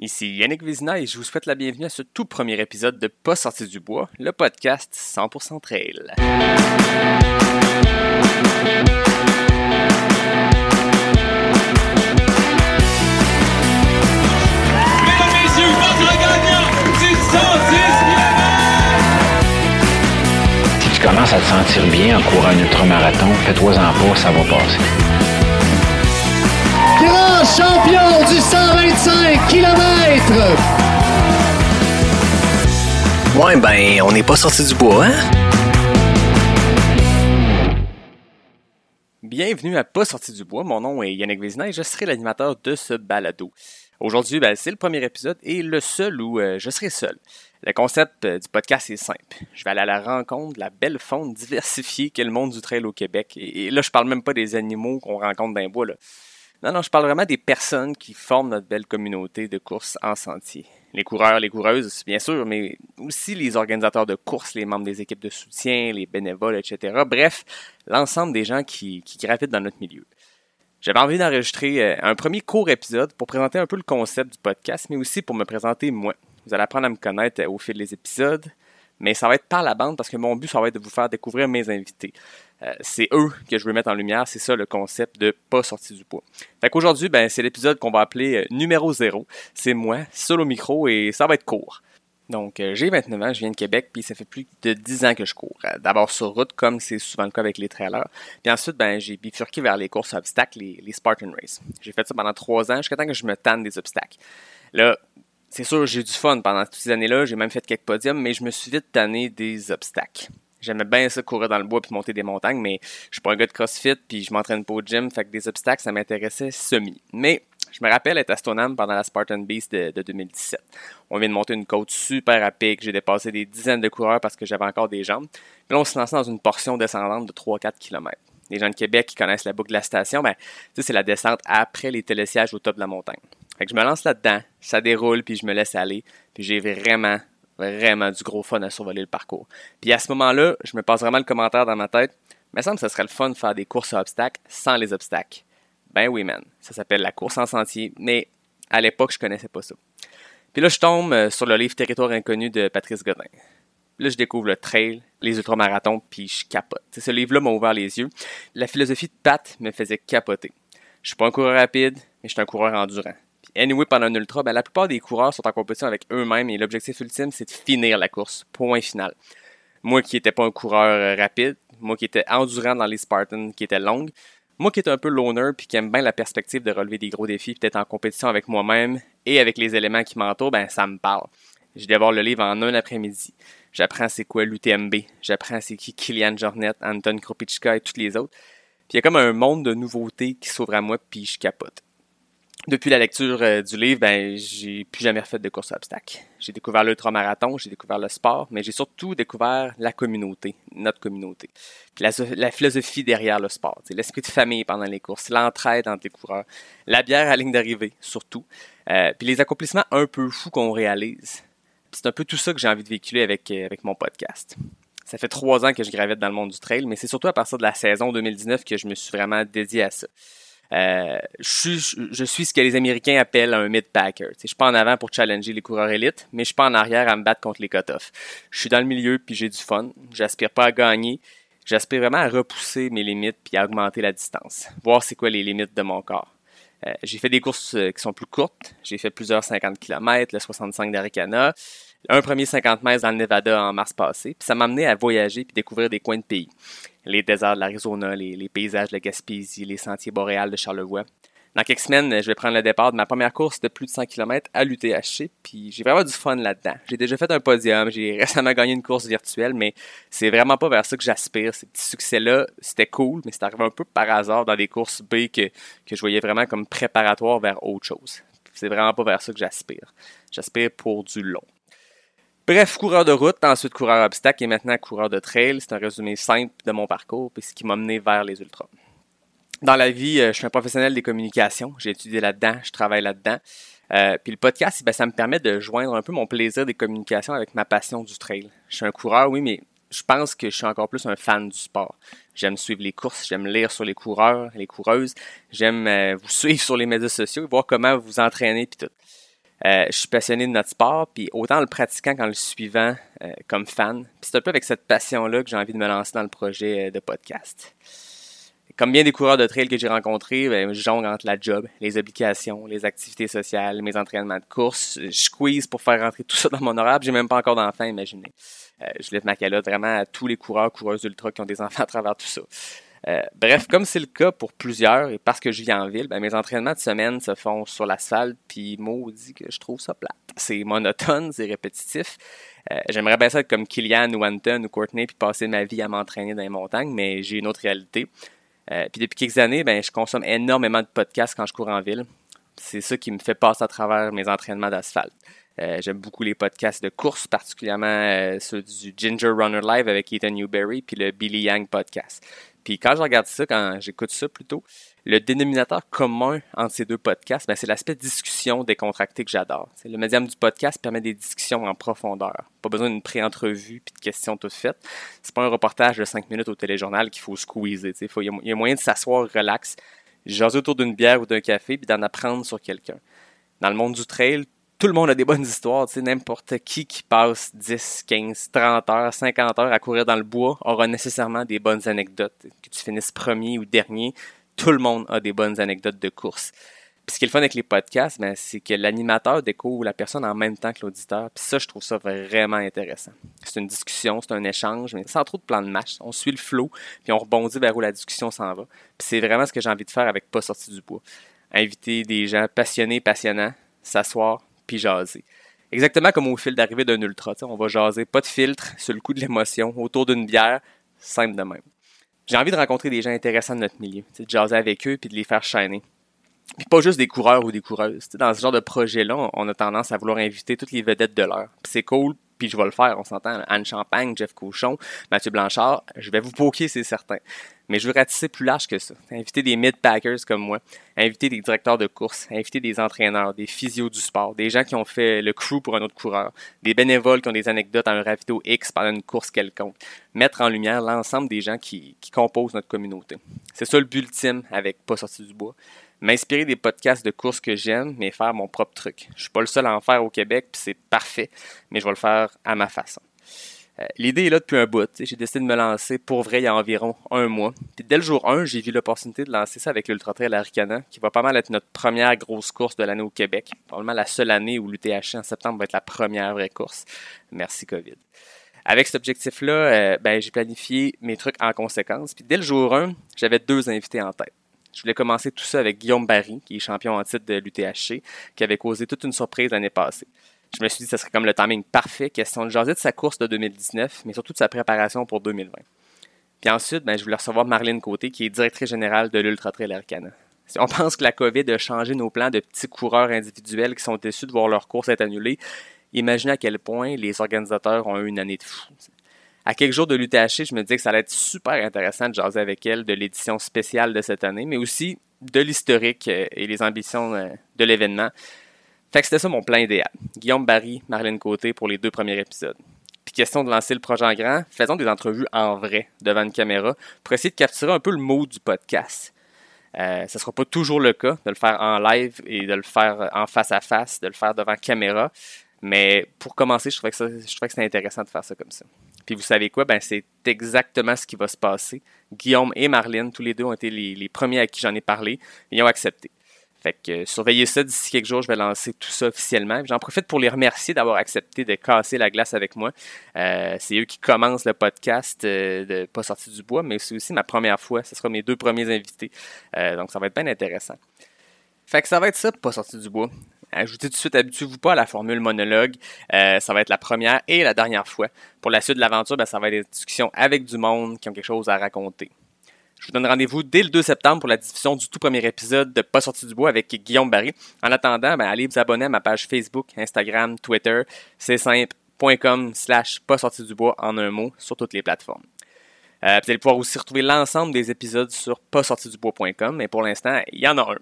Ici Yannick Vizina et je vous souhaite la bienvenue à ce tout premier épisode de Pas sorti du bois, le podcast 100% trail. Mesdames, messieurs, votre gagnant du 110 Si tu commences à te sentir bien en courant un ultramarathon, fais-toi-en pas, ça va passer. Champion du 125 km. Ouais, ben, on n'est pas sorti du bois, hein? Bienvenue à Pas sorti du bois, mon nom est Yannick Vézina et je serai l'animateur de ce balado. Aujourd'hui, ben, c'est le premier épisode et le seul où euh, je serai seul. Le concept euh, du podcast est simple. Je vais aller à la rencontre de la belle faune diversifiée qu'est le monde du trail au Québec. Et, et là, je parle même pas des animaux qu'on rencontre dans les bois. Là. Non, non, je parle vraiment des personnes qui forment notre belle communauté de courses en sentier. Les coureurs, les coureuses, bien sûr, mais aussi les organisateurs de courses, les membres des équipes de soutien, les bénévoles, etc. Bref, l'ensemble des gens qui, qui gravitent dans notre milieu. J'avais envie d'enregistrer euh, un premier court épisode pour présenter un peu le concept du podcast, mais aussi pour me présenter moi. Vous allez apprendre à me connaître euh, au fil des épisodes, mais ça va être par la bande parce que mon but, ça va être de vous faire découvrir mes invités. Euh, c'est eux que je veux mettre en lumière, c'est ça le concept de pas sorti du poids. Fait qu'aujourd'hui, ben, c'est l'épisode qu'on va appeler euh, numéro 0. C'est moi, seul au micro, et ça va être court. Donc, euh, j'ai 29 ans, je viens de Québec, puis ça fait plus de 10 ans que je cours. D'abord sur route, comme c'est souvent le cas avec les trailers. Puis ensuite, ben, j'ai bifurqué vers les courses obstacles, les, les Spartan Race. J'ai fait ça pendant 3 ans, jusqu'à temps que je me tanne des obstacles. Là, c'est sûr, j'ai eu du fun pendant toutes ces années-là. J'ai même fait quelques podiums, mais je me suis vite tanné des obstacles. J'aimais bien ça courir dans le bois puis monter des montagnes, mais je suis pas un gars de CrossFit puis je m'entraîne pas au gym, fait que des obstacles, ça m'intéressait semi. Mais je me rappelle être à Stoneham pendant la Spartan Beast de, de 2017. On vient de monter une côte super à pic, j'ai dépassé des dizaines de coureurs parce que j'avais encore des jambes. Puis là, on se lançait dans une portion descendante de 3-4 km. Les gens de Québec qui connaissent la boucle de la station, ben, c'est la descente après les télésièges au top de la montagne. Fait que je me lance là-dedans, ça déroule, puis je me laisse aller, puis j'ai vraiment, vraiment du gros fun à survoler le parcours. Puis à ce moment-là, je me passe vraiment le commentaire dans ma tête, mais ça semble que ce serait le fun de faire des courses à obstacles sans les obstacles. Ben oui, man. Ça s'appelle la course en sentier, mais à l'époque, je connaissais pas ça. Puis là, je tombe euh, sur le livre Territoire inconnu de Patrice Godin. Là, je découvre le trail, les ultramarathons, puis je capote. T'sais, ce livre-là m'a ouvert les yeux. La philosophie de Pat me faisait capoter. Je suis pas un coureur rapide, mais je suis un coureur endurant. Anyway, pendant un ultra, ben, la plupart des coureurs sont en compétition avec eux-mêmes et l'objectif ultime, c'est de finir la course. Point final. Moi qui n'étais pas un coureur euh, rapide, moi qui étais endurant dans les Spartans qui étaient longues, moi qui étais un peu loner puis qui aime bien la perspective de relever des gros défis, peut-être en compétition avec moi-même et avec les éléments qui m'entourent, ben ça me parle. Je dévore le livre en un après-midi. J'apprends c'est quoi l'UTMB. J'apprends c'est qui Kylian Jornet, Anton Kropitschka et tous les autres. Puis il y a comme un monde de nouveautés qui s'ouvre à moi puis je capote. Depuis la lecture euh, du livre, ben j'ai plus jamais refait de course à obstacles. J'ai découvert l'ultramarathon, j'ai découvert le sport, mais j'ai surtout découvert la communauté, notre communauté. La, philosophie derrière le sport, l'esprit de famille pendant les courses, l'entraide entre les coureurs, la bière à ligne d'arrivée surtout, euh, puis les accomplissements un peu fous qu'on réalise. C'est un peu tout ça que j'ai envie de véhiculer avec, euh, avec mon podcast. Ça fait trois ans que je gravite dans le monde du trail, mais c'est surtout à partir de la saison 2019 que je me suis vraiment dédié à ça. Euh, je, suis, je suis ce que les Américains appellent un mid-packer. Je suis pas en avant pour challenger les coureurs élites, mais je suis pas en arrière à me battre contre les cut-offs. Je suis dans le milieu puis j'ai du fun. J'aspire pas à gagner. J'aspire vraiment à repousser mes limites puis à augmenter la distance. Voir c'est quoi les limites de mon corps. Euh, j'ai fait des courses euh, qui sont plus courtes. J'ai fait plusieurs 50 km, le 65 d'Aricana, un premier 50 mètres dans le Nevada en mars passé. Puis ça m'a amené à voyager puis découvrir des coins de pays. Les déserts de l'Arizona, les, paysages de la Gaspésie, les sentiers boréales de Charlevoix. Dans quelques semaines, je vais prendre le départ de ma première course de plus de 100 km à l'UTHC, puis j'ai vraiment du fun là-dedans. J'ai déjà fait un podium, j'ai récemment gagné une course virtuelle, mais c'est vraiment pas vers ça que j'aspire. Ces petits succès-là, c'était cool, mais c'est arrivé un peu par hasard dans des courses B que, que je voyais vraiment comme préparatoire vers autre chose. C'est vraiment pas vers ça que j'aspire. J'aspire pour du long. Bref, coureur de route, ensuite coureur obstacle et maintenant coureur de trail. C'est un résumé simple de mon parcours et ce qui m'a mené vers les ultras. Dans la vie, euh, je suis un professionnel des communications. J'ai étudié là-dedans, je travaille là-dedans. Euh, puis le podcast, ben, ça me permet de joindre un peu mon plaisir des communications avec ma passion du trail. Je suis un coureur, oui, mais je pense que je suis encore plus un fan du sport. J'aime suivre les courses, j'aime lire sur les coureurs, les coureuses. J'aime euh, vous suivre sur les médias sociaux et voir comment vous entraînez puis tout. Euh, je suis passionné de notre sport, puis autant le pratiquant qu'en le suivant euh, comme fan. C'est un peu avec cette passion-là que j'ai envie de me lancer dans le projet euh, de podcast. Comme bien des coureurs de trail que j'ai rencontrés, ben, je jongle entre la job, les obligations, les activités sociales, mes entraînements de course. Je squeeze pour faire rentrer tout ça dans mon horaire. J'ai même pas encore d'enfants, imaginez. je lève ma calotte vraiment à tous les coureurs, coureuses ultra qui ont des enfants à travers tout ça. Euh, bref, comme c'est le cas pour plusieurs, et parce que je vis en ville, ben, mes entraînements de semaine se font sur l'asphalte, puis maudit que je trouve ça plate. C'est monotone, c'est répétitif. Euh, j'aimerais bien ça être comme Kylian ou Anton ou Courtney, puis passer ma vie à m'entraîner dans les montagnes, mais j'ai une autre réalité. Euh, puis depuis quelques années, ben, je consomme énormément de podcasts quand je cours en ville. C'est ça qui me fait passer à travers mes entraînements d'asphalte. J'aime beaucoup les podcasts de course, particulièrement ceux du Ginger Runner Live avec Ethan Newberry, puis le Billy Yang podcast. Puis quand je regarde ça, quand j'écoute ça plutôt, le dénominateur commun entre ces deux podcasts, ben, c'est l'aspect discussion décontracté que j'adore. Le médium du podcast permet des discussions en profondeur. Pas besoin d'une pré-entrevue puis de questions toutes faites. C'est pas un reportage de 5 minutes au téléjournal qu'il faut squeezer. Il y, a moyen de s'asseoir relax, jaser autour d'une bière ou d'un café puis d'en apprendre sur quelqu'un. Dans le monde du trail, tout le monde a des bonnes histoires. Tu sais, n'importe qui qui passe 10, 15, 30 heures, 50 heures à courir dans le bois aura nécessairement des bonnes anecdotes. Que tu finisses premier ou dernier, tout le monde a des bonnes anecdotes de course. Puis ce qui est le fun avec les podcasts, ben, c'est que l'animateur découvre la personne en même temps que l'auditeur. Puis ça, je trouve ça vraiment intéressant. C'est une discussion, c'est un échange, mais sans trop de plan de match. On suit le flow, puis on rebondit vers où la discussion s'en va. Puis c'est vraiment ce que j'ai envie de faire avec Pas sorti du bois. Inviter des gens passionnés, passionnants, s'asseoir, puis jaser. Exactement comme au fil d'arrivée d'un ultra. On va jaser, pas de filtre, sur le coup de l'émotion, autour d'une bière, simple de même. J'ai envie de rencontrer des gens intéressants de notre milieu, de jaser avec eux puis de les faire shiner. Puis pas juste des coureurs ou des coureuses. dans ce genre de projet-là, on a tendance à vouloir inviter toutes les vedettes de l'heure. c'est cool, puis je vais le faire, on s'entend. Anne Champagne, Jeff Cochon, Mathieu Blanchard, je vais vous poker, c'est certain. Mais je veux ratisser plus large que ça. Inviter des mid-packers comme moi, inviter des directeurs de course, inviter des entraîneurs, des physios du sport, des gens qui ont fait le crew pour un autre coureur, des bénévoles qui ont des anecdotes à un ravito X pendant une course quelconque. Mettre en lumière l'ensemble des gens qui, qui composent notre communauté. C'est ça le but ultime avec Pas sorti du bois m'inspirer des podcasts de course que j'aime, mais faire mon propre truc. Je suis pas le seul à en faire au Québec, puis c'est parfait, mais je vais le faire à ma façon. Euh, l'idée est là depuis un bout. J'ai décidé de me lancer pour vrai il y a environ un mois. Puis dès le jour 1, j'ai vu l'opportunité de lancer ça avec l'Ultra Trail Aricana, qui va pas mal être notre première grosse course de l'année au Québec. Probablement la seule année où l'UTH en septembre va être la première vraie course. Merci COVID. Avec cet objectif-là, euh, ben, j'ai planifié mes trucs en conséquence. Puis dès le jour 1, j'avais deux invités en tête. Je voulais commencer tout ça avec Guillaume Barry, qui est champion en titre de l'UTHC, qui avait causé toute une surprise l'année passée. Je me suis dit que ce serait comme le timing parfait, question de jaser de sa course de 2019, mais surtout de sa préparation pour 2020. Puis ensuite, ben, je voulais recevoir Marlène Côté, qui est directrice générale de l'Ultra Trail Arcana. Si on pense que la COVID a changé nos plans de petits coureurs individuels qui sont déçus de voir leur course être annulée, imaginez à quel point les organisateurs ont eu une année de fou à quelques jours de l'UTHC, je me disais que ça allait être super intéressant de jaser avec elle de l'édition spéciale de cette année, mais aussi de l'historique euh, et les ambitions euh, de l'événement. Fait que c'était ça mon plan idéal. Guillaume Barry, Marlène Côté pour les deux premiers épisodes. Puis question de lancer le projet en grand, faisons des entrevues en vrai devant une caméra pour essayer de capturer un peu le mot du podcast. Euh, ce ne sera pas toujours le cas de le faire en live et de le faire en face à face, de le faire devant caméra. Mais pour commencer, je trouvais que, je trouvais que c'était intéressant de faire ça comme ça. Puis vous savez quoi? Ben, c'est exactement ce qui va se passer. Guillaume et Marlène, tous les deux ont été les, premiers à qui j'en ai parlé. Ils ont accepté. Fait que euh, surveillez ça d'ici quelques jours, je vais lancer tout ça officiellement. J'en profite pour les remercier d'avoir accepté de casser la glace avec moi. Euh, c'est eux qui commencent le podcast euh, de Pas sorti du bois, mais c'est aussi ma première fois. Ce sera mes deux premiers invités. donc ça va être bien intéressant. Fait que ça va être ça, Pas sorti du bois. Ajoutez tout de suite, habituez-vous pas à la formule monologue. Euh, ça va être la première et la dernière fois. Pour la suite de l'aventure, ben, ça va être des discussions avec du monde qui ont quelque chose à raconter. Je vous donne rendez-vous dès le 2 septembre pour la diffusion du tout premier épisode de Pas sorti du bois avec Guillaume Barry. En attendant, ben, allez vous abonner à ma page Facebook, Instagram, Twitter. C'est simple.com slash pas sorti du bois en un mot sur toutes les plateformes. Euh, vous allez pouvoir aussi retrouver l'ensemble des épisodes sur passortidubois.com, mais pour l'instant, il y en a un.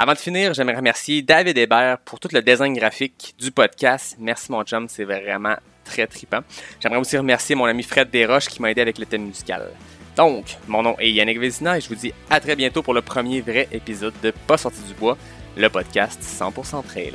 Avant de finir, j'aimerais remercier David Hébert pour tout le design graphique du podcast. Merci mon chum, c'est vraiment très trippant. J'aimerais aussi remercier mon ami Fred Desroches qui m'a aidé avec le thème musical. Donc, mon nom est Yannick Vézina et je vous dis à très bientôt pour le premier vrai épisode de Pas sorti du bois, le podcast 100% trail.